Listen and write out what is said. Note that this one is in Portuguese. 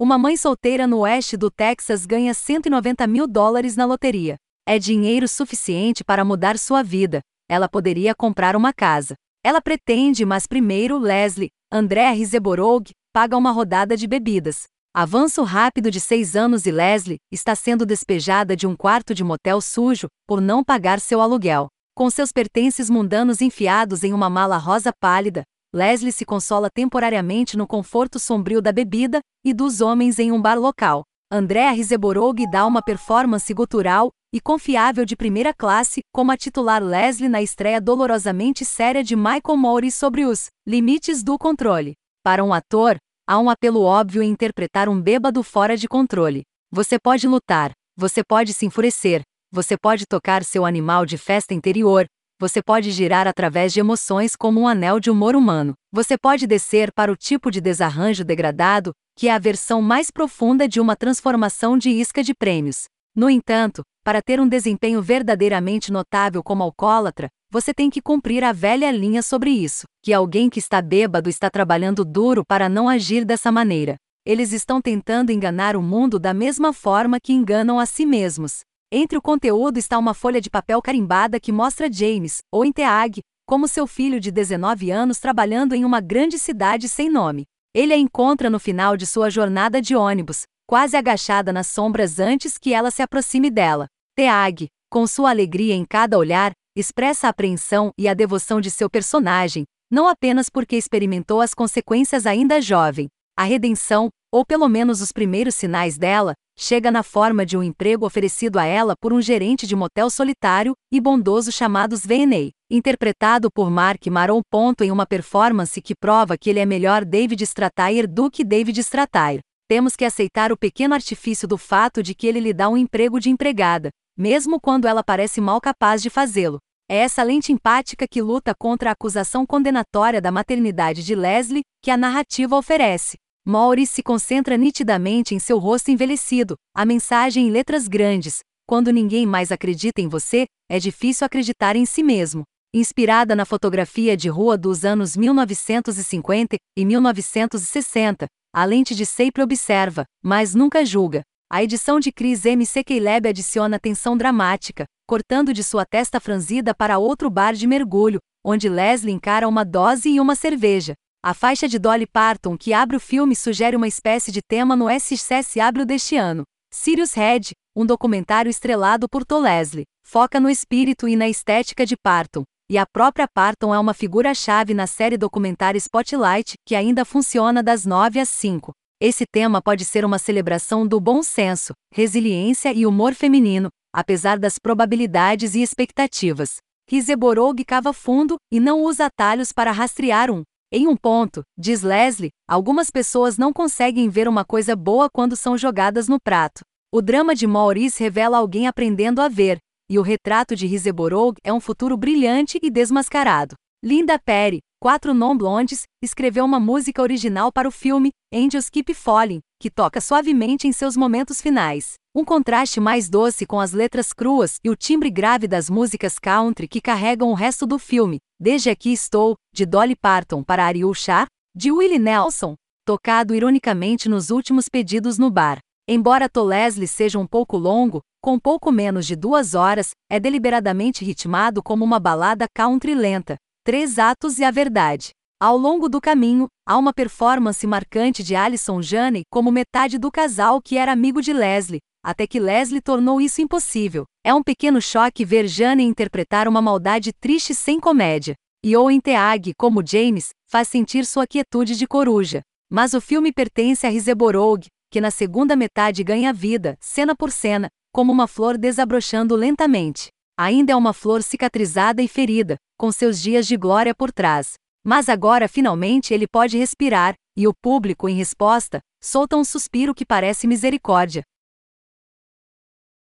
Uma mãe solteira no oeste do Texas ganha 190 mil dólares na loteria. É dinheiro suficiente para mudar sua vida. Ela poderia comprar uma casa. Ela pretende, mas primeiro Leslie, André Rizeborog, paga uma rodada de bebidas. Avanço rápido de seis anos e Leslie está sendo despejada de um quarto de motel sujo por não pagar seu aluguel. Com seus pertences mundanos enfiados em uma mala rosa pálida, Leslie se consola temporariamente no conforto sombrio da bebida e dos homens em um bar local. Andrea Rizeborog dá uma performance gutural e confiável de primeira classe como a titular Leslie na estreia dolorosamente séria de Michael Moore sobre os limites do controle. Para um ator, há um apelo óbvio em interpretar um bêbado fora de controle. Você pode lutar, você pode se enfurecer, você pode tocar seu animal de festa interior, você pode girar através de emoções como um anel de humor humano. Você pode descer para o tipo de desarranjo degradado, que é a versão mais profunda de uma transformação de isca de prêmios. No entanto, para ter um desempenho verdadeiramente notável como alcoólatra, você tem que cumprir a velha linha sobre isso, que alguém que está bêbado está trabalhando duro para não agir dessa maneira. Eles estão tentando enganar o mundo da mesma forma que enganam a si mesmos. Entre o conteúdo está uma folha de papel carimbada que mostra James, ou Inteag, como seu filho de 19 anos trabalhando em uma grande cidade sem nome. Ele a encontra no final de sua jornada de ônibus, quase agachada nas sombras antes que ela se aproxime dela. Teag, com sua alegria em cada olhar, expressa a apreensão e a devoção de seu personagem, não apenas porque experimentou as consequências ainda jovem. A redenção, ou pelo menos os primeiros sinais dela, chega na forma de um emprego oferecido a ela por um gerente de motel solitário e bondoso chamado V&A, interpretado por Mark Maron. Em uma performance que prova que ele é melhor David Strathair do que David Strathair. Temos que aceitar o pequeno artifício do fato de que ele lhe dá um emprego de empregada, mesmo quando ela parece mal capaz de fazê-lo. É essa lente empática que luta contra a acusação condenatória da maternidade de Leslie que a narrativa oferece. Maury se concentra nitidamente em seu rosto envelhecido, a mensagem em letras grandes: quando ninguém mais acredita em você, é difícil acreditar em si mesmo. Inspirada na fotografia de rua dos anos 1950 e 1960, a lente de sempre observa, mas nunca julga. A edição de Chris M. Sekeileb adiciona tensão dramática, cortando de sua testa franzida para outro bar de mergulho, onde Leslie encara uma dose e uma cerveja. A faixa de Dolly Parton que abre o filme sugere uma espécie de tema no SCSW deste ano. Sirius Red, um documentário estrelado por Tom Leslie, foca no espírito e na estética de Parton, e a própria Parton é uma figura-chave na série documentária Spotlight, que ainda funciona das 9 às 5. Esse tema pode ser uma celebração do bom senso, resiliência e humor feminino, apesar das probabilidades e expectativas. Rizeborog cava fundo e não usa atalhos para rastrear um em um ponto, diz Leslie, algumas pessoas não conseguem ver uma coisa boa quando são jogadas no prato. O drama de Maurice revela alguém aprendendo a ver, e o retrato de Rizeborog é um futuro brilhante e desmascarado. Linda Perry, quatro non-blondes, escreveu uma música original para o filme Angels Keep Falling, que toca suavemente em seus momentos finais. Um contraste mais doce com as letras cruas e o timbre grave das músicas country que carregam o resto do filme. Desde Aqui Estou, de Dolly Parton para Ariel Shah, de Willie Nelson, tocado ironicamente nos últimos pedidos no bar. Embora To Leslie seja um pouco longo, com pouco menos de duas horas, é deliberadamente ritmado como uma balada country lenta, Três atos e a verdade. Ao longo do caminho, há uma performance marcante de Alison Janney como metade do casal que era amigo de Leslie, até que Leslie tornou isso impossível. É um pequeno choque ver Janney interpretar uma maldade triste sem comédia. E Owen Teague, como James, faz sentir sua quietude de coruja. Mas o filme pertence a Rizeborog, que na segunda metade ganha vida, cena por cena, como uma flor desabrochando lentamente. Ainda é uma flor cicatrizada e ferida, com seus dias de glória por trás. Mas agora finalmente ele pode respirar, e o público, em resposta, solta um suspiro que parece misericórdia.